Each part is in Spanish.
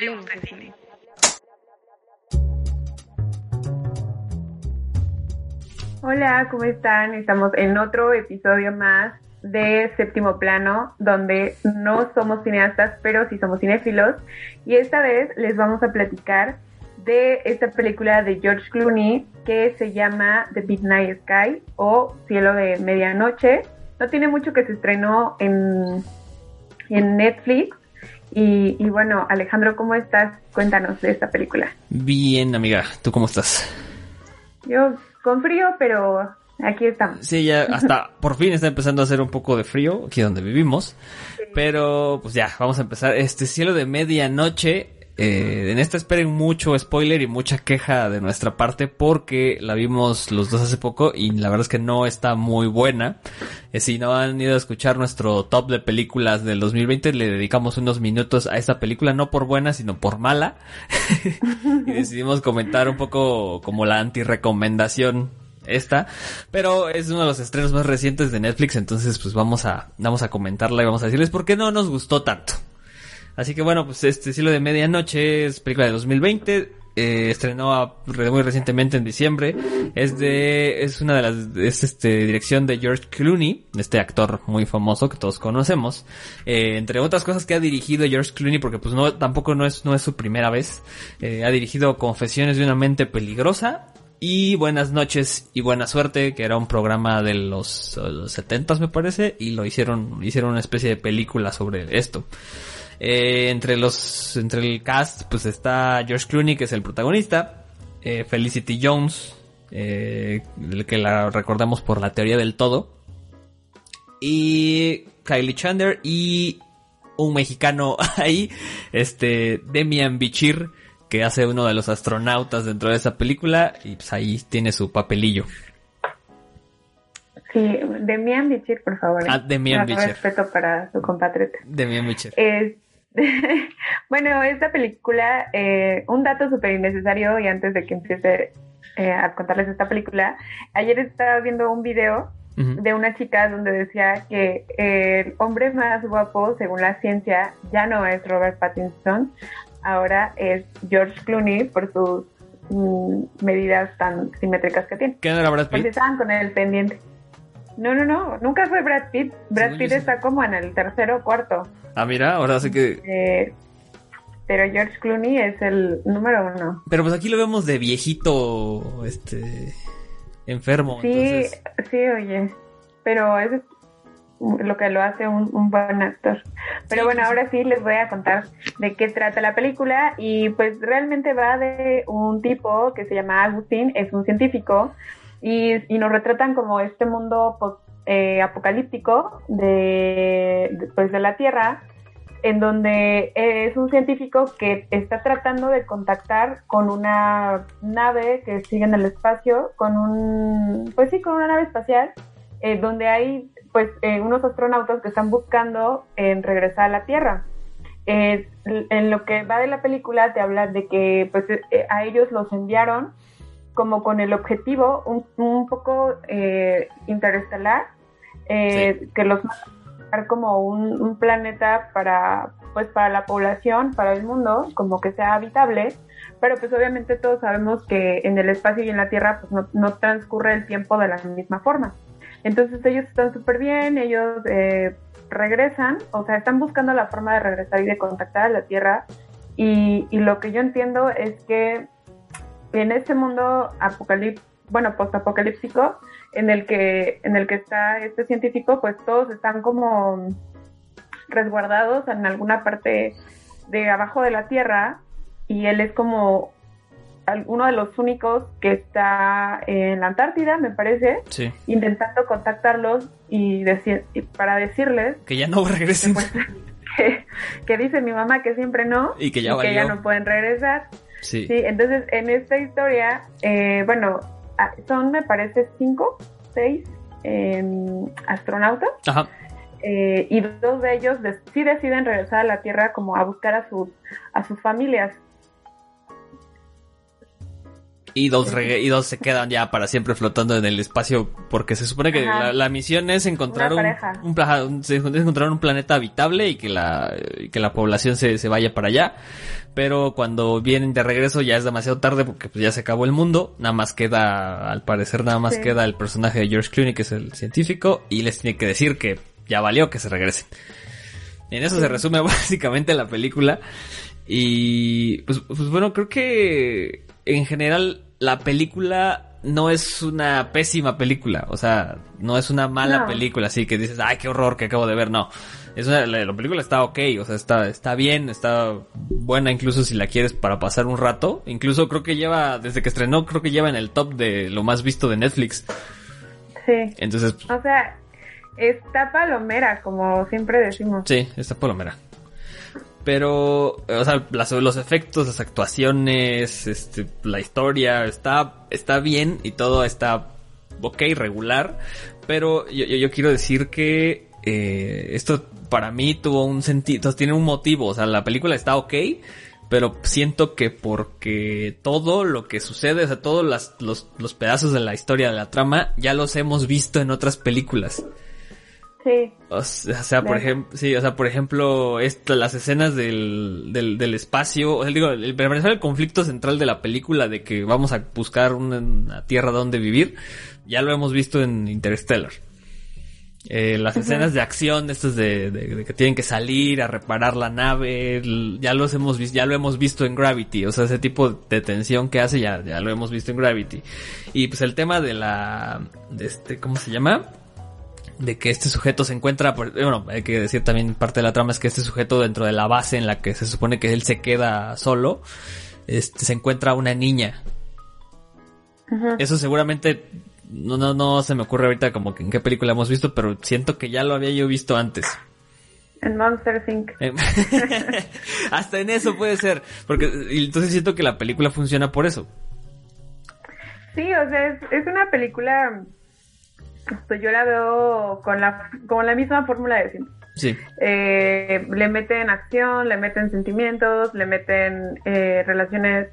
Hablemos de cine. Hola, ¿cómo están? Estamos en otro episodio más de Séptimo Plano, donde no somos cineastas, pero sí somos cinéfilos. Y esta vez les vamos a platicar de esta película de George Clooney que se llama The Midnight Sky o Cielo de Medianoche. No tiene mucho que se estrenó en, en Netflix. Y, y bueno, Alejandro, ¿cómo estás? Cuéntanos de esta película. Bien, amiga, ¿tú cómo estás? Yo con frío, pero aquí estamos. Sí, ya hasta por fin está empezando a hacer un poco de frío aquí donde vivimos. Pero pues ya, vamos a empezar. Este cielo de medianoche. Eh, en esta esperen mucho spoiler y mucha queja de nuestra parte porque la vimos los dos hace poco y la verdad es que no está muy buena. Eh, si no han ido a escuchar nuestro top de películas del 2020, le dedicamos unos minutos a esta película, no por buena, sino por mala. y decidimos comentar un poco como la anti-recomendación esta, pero es uno de los estrenos más recientes de Netflix, entonces pues vamos a, vamos a comentarla y vamos a decirles por qué no nos gustó tanto. Así que bueno, pues este Cielo de Medianoche es película de 2020, eh, estrenó a- muy recientemente en diciembre, es de, es una de las, es este, dirección de George Clooney, este actor muy famoso que todos conocemos, eh, entre otras cosas que ha dirigido George Clooney, porque pues no, tampoco no es, no es su primera vez, eh, ha dirigido Confesiones de una mente peligrosa, y Buenas noches y buena suerte, que era un programa de los, los 70 me parece, y lo hicieron, hicieron una especie de película sobre esto. Eh, entre los, entre el cast, pues está George Clooney, que es el protagonista, eh, Felicity Jones, eh, que la recordamos por la teoría del todo, y Kylie Chandler y un mexicano ahí, este, Demian Bichir, que hace uno de los astronautas dentro de esa película, y pues ahí tiene su papelillo. Sí, Demian Bichir, por favor. Ah, Demian Bichir. respeto para su compatriota. Demian Bichir. bueno, esta película, eh, un dato súper innecesario y antes de que empiece eh, a contarles esta película, ayer estaba viendo un video de una chica donde decía que el hombre más guapo, según la ciencia, ya no es Robert Pattinson, ahora es George Clooney por sus mm, medidas tan simétricas que tiene. ¿Qué no era Brad Pues Pitt? estaban con el pendiente. No, no, no, nunca fue Brad Pitt. Brad Pitt está como en el tercero o cuarto. Ah, mira, ahora sí que... Eh, pero George Clooney es el número uno. Pero pues aquí lo vemos de viejito, este, enfermo. Sí, entonces, sí, oye. Pero es lo que lo hace un, un buen actor. Pero Sí, bueno, ahora sí les voy a contar de qué trata la película y pues realmente va de un tipo que se llama Agustín, es un científico y, y nos retratan como este mundo post- eh, apocalíptico de, pues, de la Tierra en donde es un científico que está tratando de contactar con una nave que sigue en el espacio, con un, pues sí, con una nave espacial, eh, donde hay pues eh, unos astronautas que están buscando regresar a la Tierra. Eh, en lo que va de la película te habla de que pues eh, a ellos los enviaron como con el objetivo un, un poco interestelar, eh, que los como un, un planeta para pues para la población, para el mundo, como que sea habitable, pero pues obviamente todos sabemos que en el espacio y en la Tierra pues no, no transcurre el tiempo de la misma forma. Entonces ellos están súper bien, ellos eh, regresan, o sea, están buscando la forma de regresar y de contactar a la Tierra y, y lo que yo entiendo es que en este mundo apocalíptico, bueno, postapocalíptico, en el que en el que está este científico, pues todos están como resguardados en alguna parte de abajo de la Tierra y él es como uno de los únicos que está en la Antártida, me parece, sí, intentando contactarlos y, decir, y para decirles que ya no regresen. pues, que, que dice mi mamá que siempre no Y que ya y que ya valió. no pueden regresar. Sí. Sí, entonces en esta historia, eh, bueno, son me parece cinco, seis em, astronautas Ajá. eh, y dos de ellos sí deciden regresar a la Tierra como a buscar a sus a sus familias. Y dos, y dos se quedan ya para siempre flotando en el espacio porque se supone que la, misión es encontrar un, un, encontrar un planeta habitable y que la, que la población se, se vaya para allá. Pero cuando vienen de regreso ya es demasiado tarde porque pues ya se acabó el mundo. Nada más queda, al parecer nada más queda el personaje de George Clooney que es el científico y les tiene que decir que ya valió que se regresen. En eso se resume básicamente la película. Y pues, pues bueno, creo que en general la película no es una pésima película, o sea, no es una mala película, así que dices, ay, qué horror que acabo de ver, no. Es una, la, película está ok, o sea, está, está bien, está buena incluso si la quieres para pasar un rato. Incluso creo que lleva, desde que estrenó, creo que lleva en el top de lo más visto de Netflix. Sí. Entonces. O sea, está palomera, como siempre decimos. Sí, está palomera. Pero, o sea, los efectos, las actuaciones, este, la historia, está, está bien y todo está ok, regular. Pero yo, yo, quiero decir que eh, esto para mí tuvo un sentido, tiene un motivo. O sea, la película está ok, pero siento que porque todo lo que sucede, o sea, todos los, los pedazos de la historia de la trama, ya los hemos visto en otras películas. Sí. O sea, por ejemplo, sí, o sea, por ejemplo, esto, las escenas del, del, del espacio, o sea, digo, el, el conflicto central de la película de que vamos a buscar una, tierra donde vivir, ya lo hemos visto en Interstellar. Eh, las escenas de acción, estas de, de, que tienen que salir a reparar la nave, ya los hemos visto, ya lo hemos visto en Gravity, o sea, ese tipo de tensión que hace ya, ya lo hemos visto en Gravity. Y pues el tema de la, de este, ¿cómo se llama? De que este sujeto se encuentra, bueno, hay que decir también parte de la trama es que este sujeto dentro de la base en la que se supone que él se queda solo, este, se encuentra una niña. Eso seguramente no, no, no se me ocurre ahorita como que en qué película hemos visto, pero siento que ya lo había yo visto antes. En Monster Inc. Hasta en eso puede ser, porque entonces siento que la película funciona por eso. Sí, o sea, es, es una película pues yo la veo con la, con la misma fórmula de siempre. Sí. Eh, le meten acción, le meten sentimientos, le meten eh, relaciones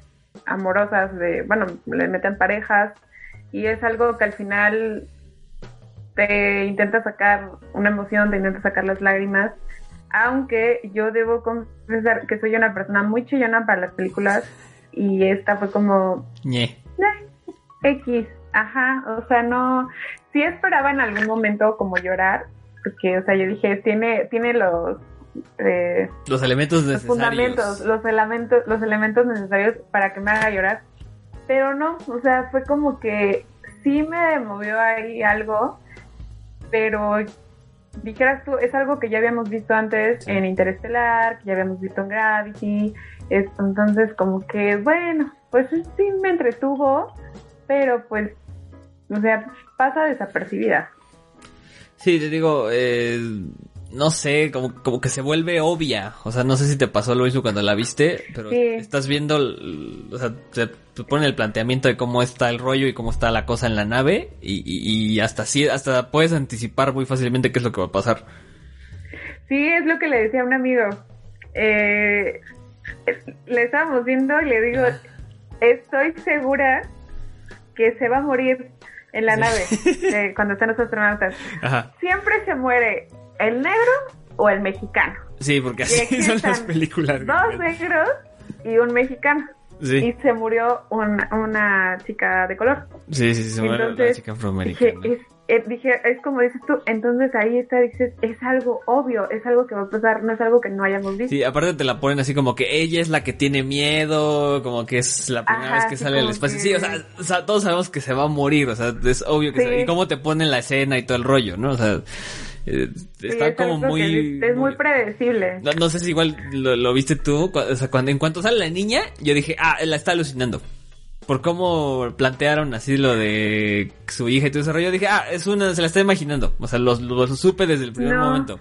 amorosas, de, bueno, le meten parejas y es algo que al final te intenta sacar una emoción, te intenta sacar las lágrimas, aunque yo debo confesar que soy una persona muy chillona para las películas y esta fue como... X, ajá, o sea, no, sí esperaba en algún momento como llorar, porque, o sea, yo dije, tiene, tiene los... Eh, los elementos necesarios. Los fundamentos, los elementos, los elementos necesarios para que me haga llorar. Pero no, o sea, fue como que sí me movió ahí algo, pero dijeras tú, es algo que ya habíamos visto antes en Interestelar, que ya habíamos visto en Gravity, esto, entonces como que, bueno, pues sí me entretuvo, pero pues, o sea, pasa desapercibida. Sí, te digo, eh, no sé, como, como que se vuelve obvia. O sea, no sé si te pasó lo mismo cuando la viste, pero estás viendo, o sea, te, pone el planteamiento de cómo está el rollo y cómo está la cosa en la nave y, y, hasta sí, hasta puedes anticipar muy fácilmente qué es lo que va a pasar. Sí, es lo que le decía a un amigo. Eh, le estábamos viendo y le digo, estoy segura que se va a morir en la nave cuando están los astronautas. Siempre se muere el negro o el mexicano. Sí, porque así son las películas. Dos negros y un mexicano. Y se murió una, una chica de color. Sí, sí, se murió la chica afroamericana. Eh, dije, es como dices tú, entonces ahí está, dices, es algo obvio, es algo que va a pasar, no es algo que no hayamos visto. Sí, aparte te la ponen así como que ella es la que tiene miedo, como que es la primera vez que sale al espacio. Sí, o sea, todos sabemos que se va a morir, o sea, es obvio que Y cómo te ponen la escena y todo el rollo, ¿no? O sea, eh, está como muy... Es, muy, predecible. No, sé si igual lo, viste tú, o sea, cuando en cuanto sale la niña, yo dije, ah, la está alucinando por cómo plantearon así lo de su hija y todo ese rollo, dije, ah, es una, se la está imaginando. O sea, lo, supe desde el primer momento.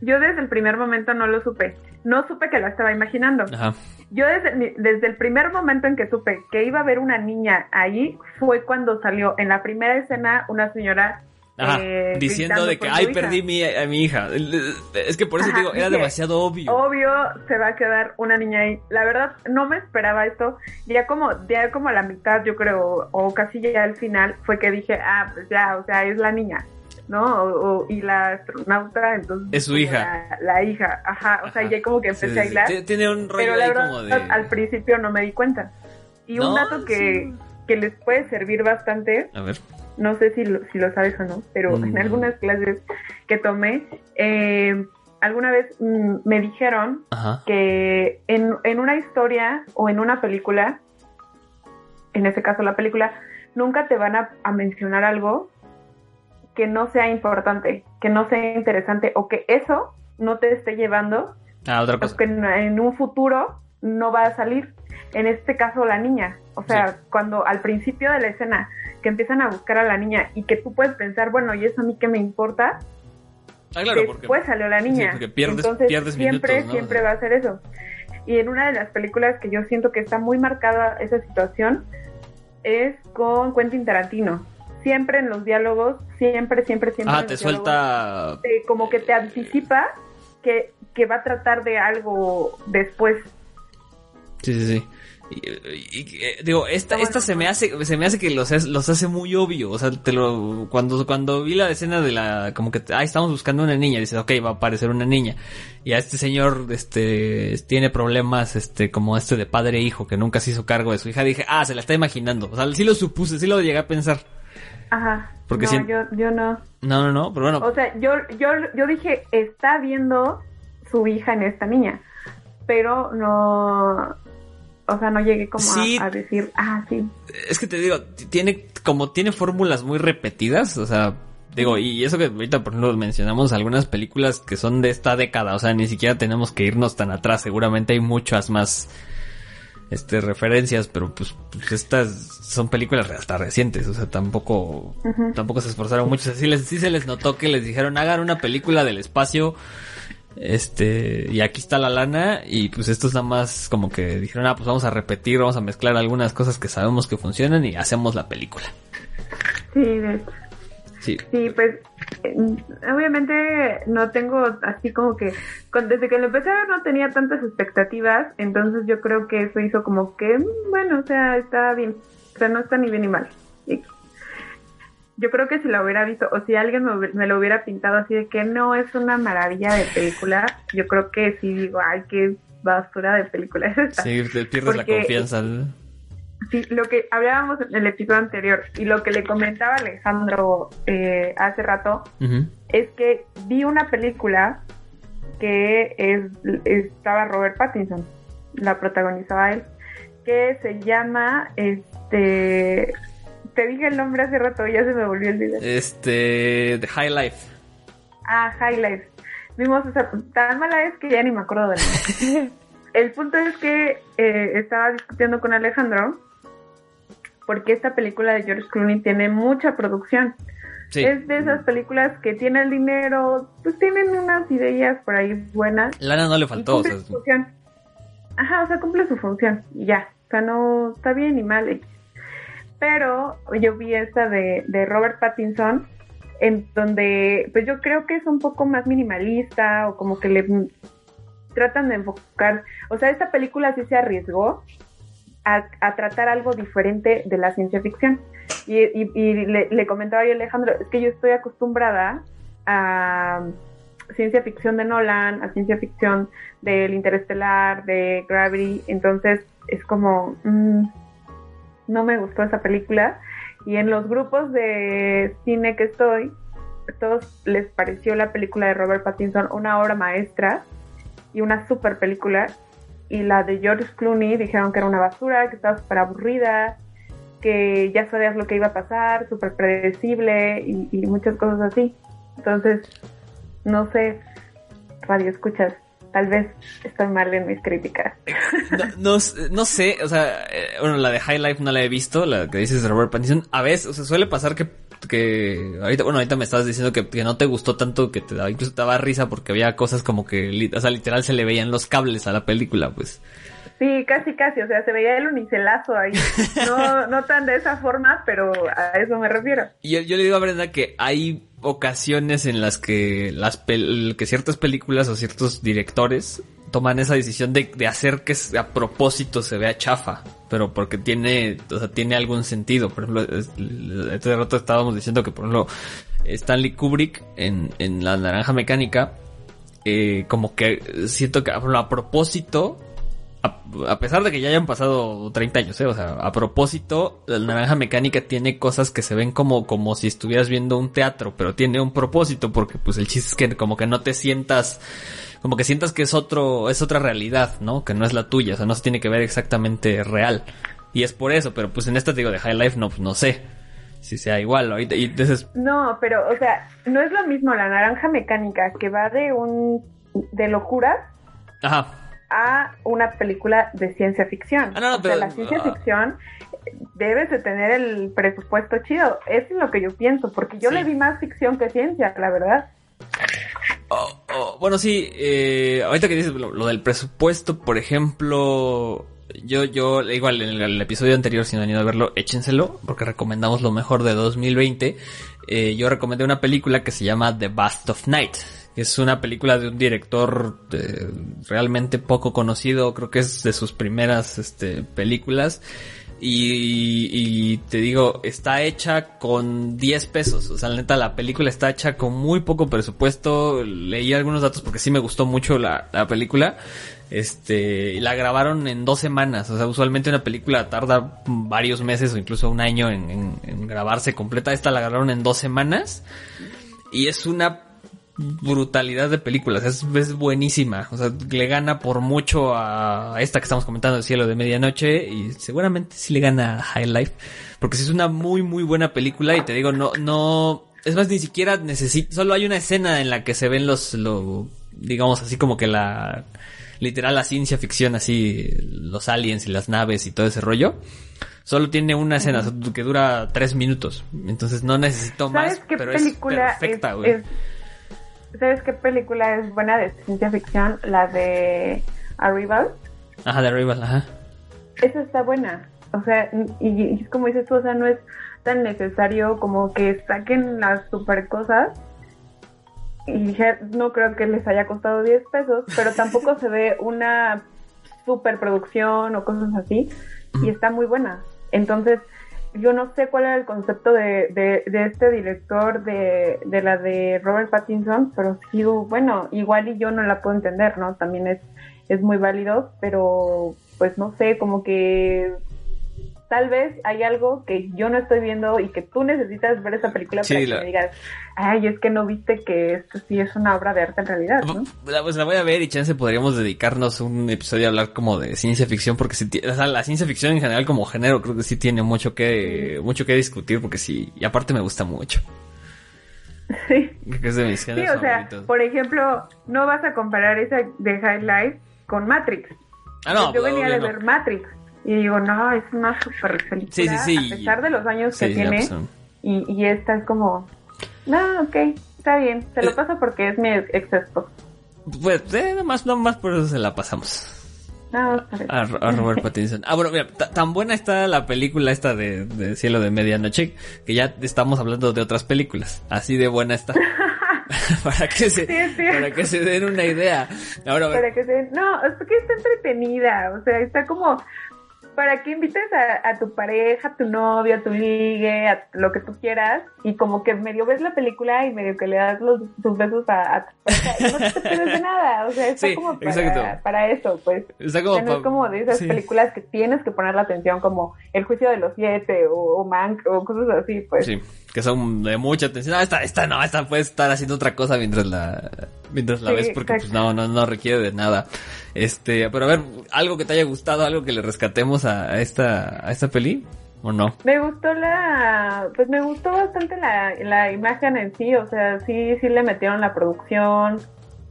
Yo desde el primer momento no lo supe. No supe que la estaba imaginando. Ajá. Yo desde, desde el primer momento en que supe que iba a haber una niña ahí, fue cuando salió en la primera escena una señora Ajá, eh, diciendo de que, ay, hija. perdí mi, a mi hija. Es que por eso Ajá, digo, era dije, demasiado obvio. Obvio se va a quedar una niña ahí. La verdad, no me esperaba esto. Ya como, ya como a la mitad, yo creo, o casi ya al final, fue que dije, ah, pues ya, o sea, es la niña, ¿no? O, o- y la astronauta, entonces. Es su hija. La, la hija, ajá. O sea, Ajá. ya como que empecé sí, a hilar. Tiene- un rollo Pero la ahí verdad, como de... al principio no me di cuenta. Y un dato que, sí. Que les puede servir bastante, A ver. no sé si lo, si lo sabes o no, pero Mm. en algunas clases que tomé, eh, alguna vez mm, me dijeron Ajá. que en, en una historia o en una película, en este caso la película, nunca te van a, a mencionar algo que no sea importante, que no sea interesante o que eso no te esté llevando Ah, otra cosa. que en, en un futuro no va a salir. En este caso la niña, o sea, Sí. cuando al principio de la escena que empiezan a buscar a la niña y que tú puedes pensar, bueno, ¿y eso a mí qué me importa? Ah, claro, porque... Después salió la niña. porque pierdes- Entonces, pierdes siempre, siempre va a ser eso. Y en una de las películas que yo siento que está muy marcada esa situación es con Quentin Tarantino. Siempre en los diálogos, siempre, siempre, siempre. Ah, te suelta... te- como que te anticipa que, que va a tratar de algo después. Sí, sí, sí. Y, y- eh, digo, esta, esta se me hace, se me hace que los, hace- los hace muy obvio. O sea, te lo, cuando, cuando vi la escena de la, como que, ah, estamos buscando una niña, dices, ok, va a aparecer una niña. Y a este señor, este, tiene problemas, este, como este de padre e hijo, que nunca se hizo cargo de su hija. Dije, ah, se la está imaginando. O sea, sí lo supuse, sí lo llegué a pensar. Ajá. Porque no, yo, yo no. No, no, no, pero bueno. O sea, yo, yo, yo dije, está viendo su hija en esta niña, pero no, o sea, no llegué como a- Sí. a, decir, ah, sí, Es que te digo, tiene, como tiene fórmulas muy repetidas, o sea, digo, y eso que ahorita por ejemplo mencionamos algunas películas que son de esta década, o sea, ni siquiera tenemos que irnos tan atrás, seguramente hay muchas más, este, referencias, pero pues, pues estas son películas hasta recientes, o sea, tampoco, tampoco se esforzaron mucho, o sea, sí, les, sí se les notó que les dijeron, hagan una película del espacio, este, y aquí está la lana, y pues estos nada más como que dijeron, ah, pues vamos a repetir, vamos a mezclar algunas cosas que sabemos que funcionan y hacemos la película. sí, de hecho. Sí. Sí, pues eh, obviamente no tengo así como que con- desde que lo empecé a ver no tenía tantas expectativas, entonces yo creo que eso hizo como que mm, bueno, o sea, está bien, o sea, no está ni bien ni mal. Y yo creo que si lo hubiera visto o si alguien me, lo hubiera pintado así de que no es una maravilla de película, yo creo que sí digo, ay, qué basura de película es esta. Sí, te pierdes la Porque- confianza. ¿no? Sí, lo que hablábamos en el episodio anterior y lo que le comentaba Alejandro eh, hace rato es que vi una película que es, estaba Robert Pattinson, la protagonizaba él, que se llama, este, te dije el nombre hace rato, ya se me volvió el video. Este, The High Life. Ah, Highlights. Vimos esa, tan mala es que ya ni me acuerdo nombre. El punto es que eh, estaba discutiendo con Alejandro porque esta película de George Clooney tiene mucha producción. Sí. Es de esas películas que tienen dinero, pues tienen unas ideas por ahí buenas. Lana no le y faltó, o cumple sea, su función. Ajá, o sea, cumple su función y ya. O sea, no está bien ni mal. Pero yo vi esta de, de Robert Pattinson, en donde, pues yo creo que es un poco más minimalista o como que le tratan de enfocar. O sea, esta película sí se arriesgó a, a tratar algo diferente de la ciencia ficción. Y, y- y le, le comentaba yo Alejandro, es que yo estoy acostumbrada a ciencia ficción de Nolan, a ciencia ficción del Interestelar, de Gravity, entonces es como, mm, no me gustó esa película. Y en los grupos de cine que estoy, todos les pareció la película de Robert Pattinson una obra maestra y una super película. Y la de George Clooney dijeron que era una basura, que estaba súper aburrida, que ya sabías lo que iba a pasar, súper predecible y, y muchas cosas así. Entonces, no sé, radio escuchas, tal vez estoy mal en mis críticas. no, no, sé, o sea, eh, bueno, la de High Life no la he visto, la que dices Robert Pattinson. A veces, o sea, suele pasar que, que ahorita, bueno, ahorita me estabas diciendo que, que no te gustó tanto, que te daba, incluso te daba risa porque había cosas como que, o sea, literal se le veían los cables a la película, pues. Sí, casi, casi, o sea, se veía el unicelazo ahí. No, no tan de esa forma, pero a eso me refiero. Yo, yo le digo a Brenda que hay ocasiones en las que las que ciertas películas o ciertos directores toman esa decisión de, de hacer que a propósito se vea chafa, pero porque tiene, o sea, tiene algún sentido. Por ejemplo, este rato estábamos diciendo que, por ejemplo, Stanley Kubrick en, en La Naranja Mecánica, eh, como que siento que a propósito a, pesar de que ya hayan pasado 30 años, ¿eh? o sea, a propósito, la naranja mecánica tiene cosas que se ven como, como si estuvieras viendo un teatro, pero tiene un propósito, porque pues el chiste es que como que no te sientas, como que sientas que es otro, es otra realidad, ¿no? Que no es la tuya, o sea, no se tiene que ver exactamente real. Y es por eso, pero pues en esta digo de High Life no, pues no sé si sea igual. Ahorita, y entonces... No, pero, o sea, no es lo mismo la naranja mecánica que va de un, de locura. Ajá a una película de ciencia ficción. Ah, o sea, la ciencia ah. ficción debes de tener el presupuesto chido. Eso es lo que yo pienso, porque yo le vi más ficción que ciencia, la verdad. Oh, oh, bueno, sí, eh, ahorita que dices lo, del presupuesto, por ejemplo, yo, yo, igual en el, episodio anterior, si no han ido a verlo, échenselo, porque recomendamos lo mejor de 2020. Eh, yo recomendé una película que se llama The Bast of Night es una película de un director eh, realmente poco conocido, creo que es de sus primeras este, películas. Y, te digo, está hecha con 10 pesos. O sea, la neta, la película está hecha con muy poco presupuesto. Leí algunos datos porque sí me gustó mucho la, película. Este, la grabaron en dos semanas. O sea, usualmente una película tarda varios meses o incluso un año en, en grabarse completa. Esta la grabaron en dos semanas. Y es una brutalidad de películas. Es, es, buenísima. O sea, le gana por mucho a esta que estamos comentando, El cielo de medianoche. Y seguramente sí le gana a High Life. Porque sí es una muy, muy buena película. Y te digo, no, no. Es más, ni siquiera necesita. Solo hay una escena en la que se ven los, lo, digamos así como que la. Literal, la ciencia ficción, así, los aliens y las naves y todo ese rollo. Solo tiene una escena que dura tres minutos. Entonces no necesito más. pero película es perfecta, güey. ¿Sabes qué película es buena de ciencia ficción? La de Arrival. Ajá, de Arrival, ajá. Esa está buena. O sea, y, como dices tú, o sea, no es tan necesario como que saquen las super cosas. Y no creo que les haya costado 10 pesos, pero tampoco se ve una superproducción o cosas así. Y está muy buena. Entonces, yo no sé cuál era el concepto de, de, este director de, de, la de Robert Pattinson, pero sí, bueno, igual y yo no la puedo entender, ¿no? También es, es muy válido, pero pues no sé, como que tal vez hay algo que yo no estoy viendo y que tú necesitas ver esa película para que me digas, ay, es que no viste que esto sí es una obra de arte en realidad, ¿no? Pues la voy a ver y chance podríamos dedicarnos un episodio a hablar como de ciencia ficción porque si, o sea, la ciencia ficción en general como género creo que sí tiene mucho que mucho que discutir porque sí, y aparte me gusta mucho. Sí. Es de mis sí, o sea, por ejemplo, no vas a comparar esa de High Life con Matrix. Ah, no, yo venía de ver Matrix. Y digo, no, es una super película. Sí, sí, sí. A pesar de los años que tiene. Y, y esta es como, no, ok, está bien. Se lo eh. paso porque es mi ex Pues, eh, nomás, nomás por eso se la pasamos. a, a, Robert Pattinson. Ah, bueno, mira, tan buena está la película esta de, de, Cielo de Medianoche que ya estamos hablando de otras películas. Así de buena está. para que se para que se den una idea. Ahora, para que se no, es que está entretenida, o sea, está como para que invites a, tu pareja, a tu novio, a tu ligue, a lo que tú quieras, y como que medio ves la película y medio que le das los, tus besos a, tu pareja, y no te pierdes de nada, o sea, está como para, eso, pues. Está como no es como de esas películas que tienes que poner la atención, como El juicio de los siete, o, o Mank, o cosas así, pues. Sí, que son de mucha atención. No, esta, esta no, esta puede estar haciendo otra cosa mientras la, mientras la ves, porque pues no, no, no requiere de nada. Este, pero a ver, algo que te haya gustado, algo que le rescatemos a, esta, a esta peli. ¿O no? Me gustó la, pues me gustó bastante la, la imagen en sí, o sea, sí, sí le metieron la producción,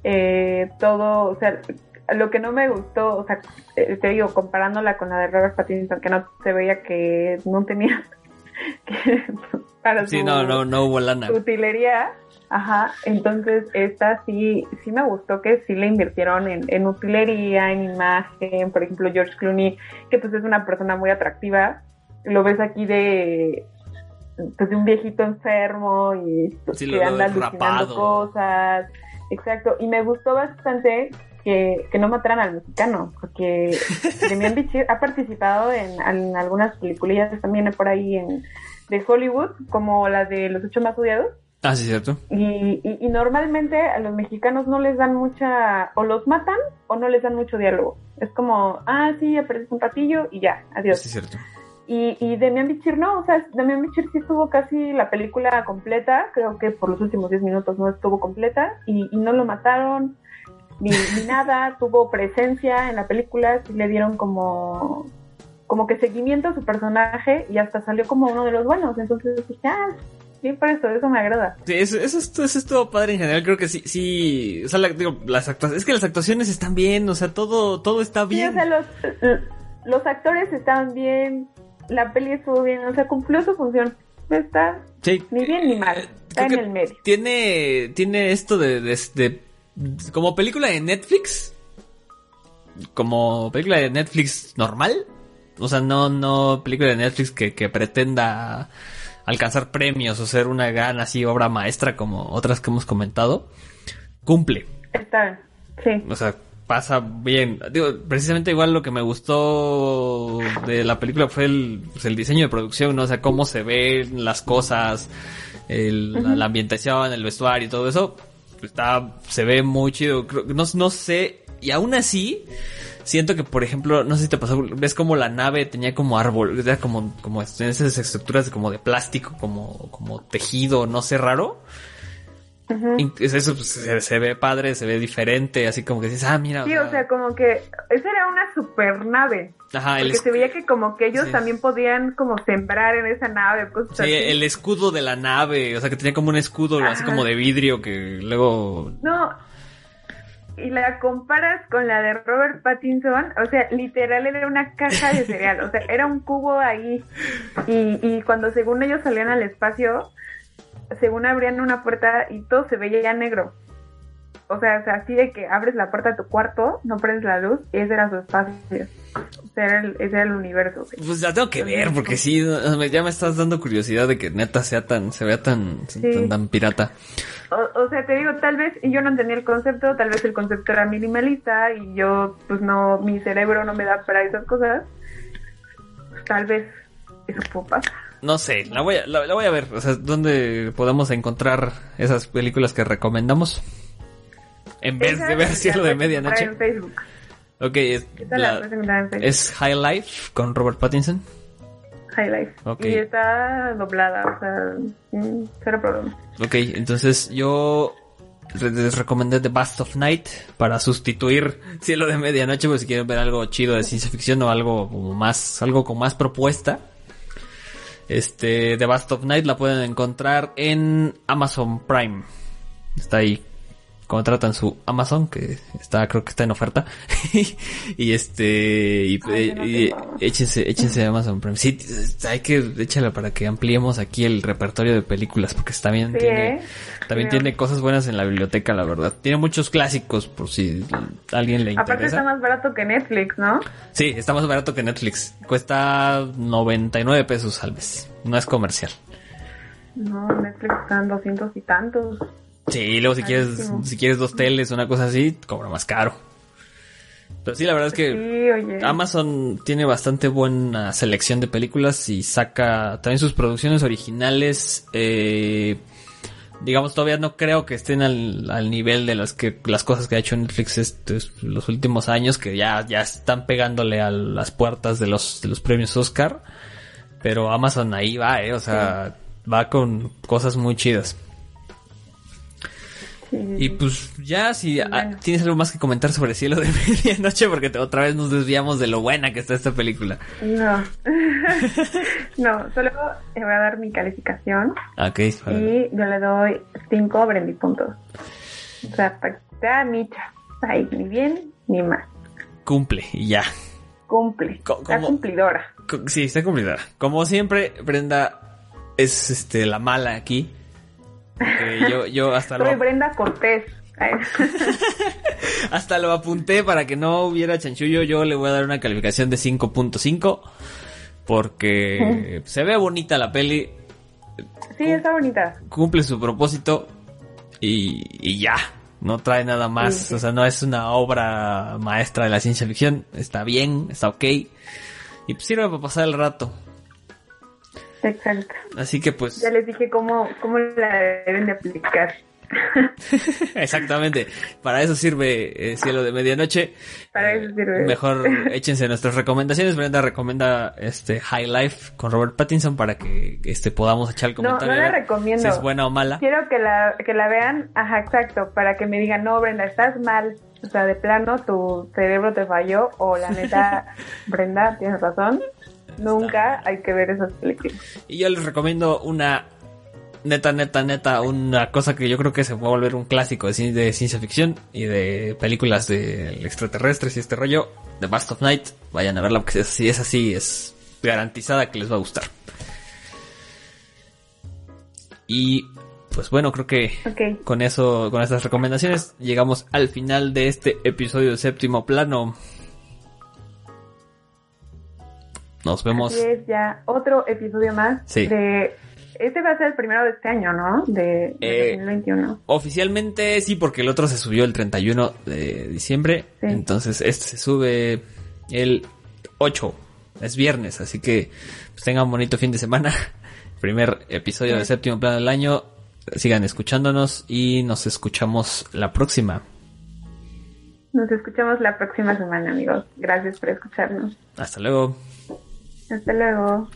eh, todo, o sea, lo que no me gustó, o sea, eh, te digo, comparándola con la de Robert Pattinson, que no se veía que no tenía para Sí, su, no, no, no hubo lana. utilería. Ajá, entonces esta sí, sí me gustó que sí le invirtieron en, en utilería, en imagen, por ejemplo George Clooney, que pues es una persona muy atractiva, lo ves aquí de pues de un viejito enfermo y pues, Sí, que anda alucinando cosas, exacto, y me gustó bastante que, que no mataran al mexicano, porque Demian Bichir ha participado en, en algunas peliculillas también por ahí en, de Hollywood, como la de Los Ocho Más Odiados, Ah, sí, cierto. y, y, y normalmente a los mexicanos no les dan mucha, o los matan o no les dan mucho diálogo. Es como, ah, sí, apareces un ratillo y ya, adiós. Sí, cierto. Y, y Demian Bichir no, o sea, Demian Bichir sí estuvo casi la película completa, creo que por los últimos 10 minutos no estuvo completa, y, y no lo mataron, ni, ni nada, tuvo presencia en la película, sí le dieron como, como que seguimiento a su personaje y hasta salió como uno de los buenos, entonces dije, ah, sí, por eso, eso me agrada. Sí, eso, eso, eso estuvo padre en general, creo que sí, sí, o sea, la- digo, las actuaciones, es que las actuaciones están bien, o sea, todo, todo está Sí, bien. o sea, los, los actores estaban bien, la peli estuvo bien, o sea, cumplió su función. No está Sí. ni bien ni mal, está Creo en el medio. Tiene, tiene esto de, de, de- como película de Netflix, como película de Netflix normal, o sea, no, no película de Netflix que, que pretenda alcanzar premios o ser una gran así obra maestra como otras que hemos comentado, cumple. Está sí. O sea, pasa bien. Digo, precisamente igual lo que me gustó de la película fue el, pues, el diseño de producción, ¿no? O sea, cómo se ven las cosas, el- la, la ambientación, el vestuario y todo eso. Está, se ve muy chido. Creo no, no sé, y aún así, siento que, por ejemplo, no sé si te pasó, ves como la nave tenía como árbol, era como, como esas estructuras como de plástico, como, como tejido, no sé, raro. Eso pues, se, se ve padre, se ve diferente, así como que dices, ah, mira. Sí, o sea, como que esa era una super nave. ajá, el, Porque se veía que como que ellos Sí. también podían como sembrar en esa nave, cosas sí, así. el escudo de la nave, o sea, que tenía como un escudo así como de vidrio que luego... No, y la comparas con la de Robert Pattinson, o sea, literal era una caja de cereal, o sea, era un cubo ahí. Y, y cuando según ellos salían al espacio, según abrían una puerta y todo se veía ya negro. O sea, así de que abres la puerta de tu cuarto, no prendes la luz, y ese era su espacio. Era el, ese era el universo. güey. Pues la tengo que ver, porque sí, ya me estás dando curiosidad de que neta sea tan, se vea tan, tan, tan pirata. O, o sea, te digo, tal vez yo no entendía el concepto, tal vez el concepto era minimalista y yo, pues no, mi cerebro no me da para esas cosas. Tal vez eso puede pasar. No sé, la voy a, la, la voy a ver, o sea, ¿dónde podemos encontrar esas películas que recomendamos? En vez Esa de ver Cielo de Medianoche. En Facebook. Ok, es, la la- en Facebook. es High Life con Robert Pattinson. High Life. Ok. Y está doblada, o sea, mm, cero problema. Ok, entonces yo les recomendé The Bast of Night para sustituir Cielo de Medianoche, pues si quieren ver algo chido de ciencia ficción o algo como más, algo con más propuesta. Este, The Bast of Night la pueden encontrar en Amazon Prime. Está ahí. Contratan su Amazon, que está, creo que está en oferta. y este, y, Ay, yo no y- tengo. échense, échense Amazon Prime. Sí, hay que échala para que ampliemos aquí el repertorio de películas, porque también Sí, tiene, ¿eh? también Sí. tiene cosas buenas en la biblioteca, la verdad. Tiene muchos clásicos, por si a alguien le Aparte está interesa. más barato que Netflix, ¿no? Sí, está más barato que Netflix. Cuesta 99 pesos al mes. No es comercial. No, Netflix están 200 y tantos. Sí, luego si quieres, si quieres dos teles, una cosa así, cobra más caro. Pero sí, la verdad es que Sí. Amazon tiene bastante buena selección de películas y saca también sus producciones originales. eh, digamos, todavía no creo que estén al, al nivel de las que las cosas que ha hecho Netflix estos, los últimos años, que ya, ya están pegándole a las puertas de los, de los premios Oscar. Pero Amazon ahí va, eh, o sea, va con cosas muy chidas. Y pues ya, si Bueno. tienes algo más que comentar sobre Cielo de Medianoche, porque te- otra vez nos desviamos de lo buena que está esta película. No. no, solo le voy a dar mi calificación Ok, vale. y yo le doy 5 Brendy puntos. O sea, para que sea micha. Ahí, ni bien ni mal. cumple y ya. Cumple. Co- Está cumplidora. Co- Sí, está cumplida. Como siempre, Brenda es este la mala aquí. Yo, yo hasta Soy Brenda Cortés. hasta lo apunté para que no hubiera chanchullo. Yo le voy a dar una calificación de 5.5 porque se ve bonita la peli. Sí, está bonita. Cumple su propósito y, y ya. No trae nada más. O sea, no es una obra maestra de la ciencia ficción. Está bien, está ok. Y pues sirve para pasar el rato. Exacto. Así que pues... Ya les dije cómo, cómo la deben de aplicar. Exactamente. Para eso sirve eh, Cielo de Medianoche. Para eso sirve. Mejor échense nuestras recomendaciones. Brenda recomienda este High Life con Robert Pattinson para que este podamos echar el comentario. No, no la recomiendo. Si es buena o mala. Quiero que la, que la vean, ajá, exacto, para que me digan, no, Brenda, estás mal. O sea, de plano tu cerebro te falló o la neta, Brenda, tienes razón. Nunca hay que ver esas películas. Y yo les recomiendo una neta, neta, neta, una cosa que yo creo que se va a volver un clásico de, ciencia ficción y de películas de extraterrestres y este rollo, The Bast of Night. Vayan a verla porque si es así, es garantizada que les va a gustar. Y pues bueno, creo que con eso, con estas recomendaciones, llegamos al final de este episodio de séptimo plano. Nos vemos. Así es ya otro episodio más de este va a ser el primero de este año, ¿no? De, 2021. Eh, oficialmente sí, porque el otro se subió el 31 de diciembre. Entonces este se sube el 8. Es viernes, así que pues, tengan un bonito fin de semana. Primer episodio del séptimo plano del año. Sigan escuchándonos y nos escuchamos la próxima. Nos escuchamos la próxima semana, amigos. Gracias por escucharnos. Hasta luego. Hasta luego.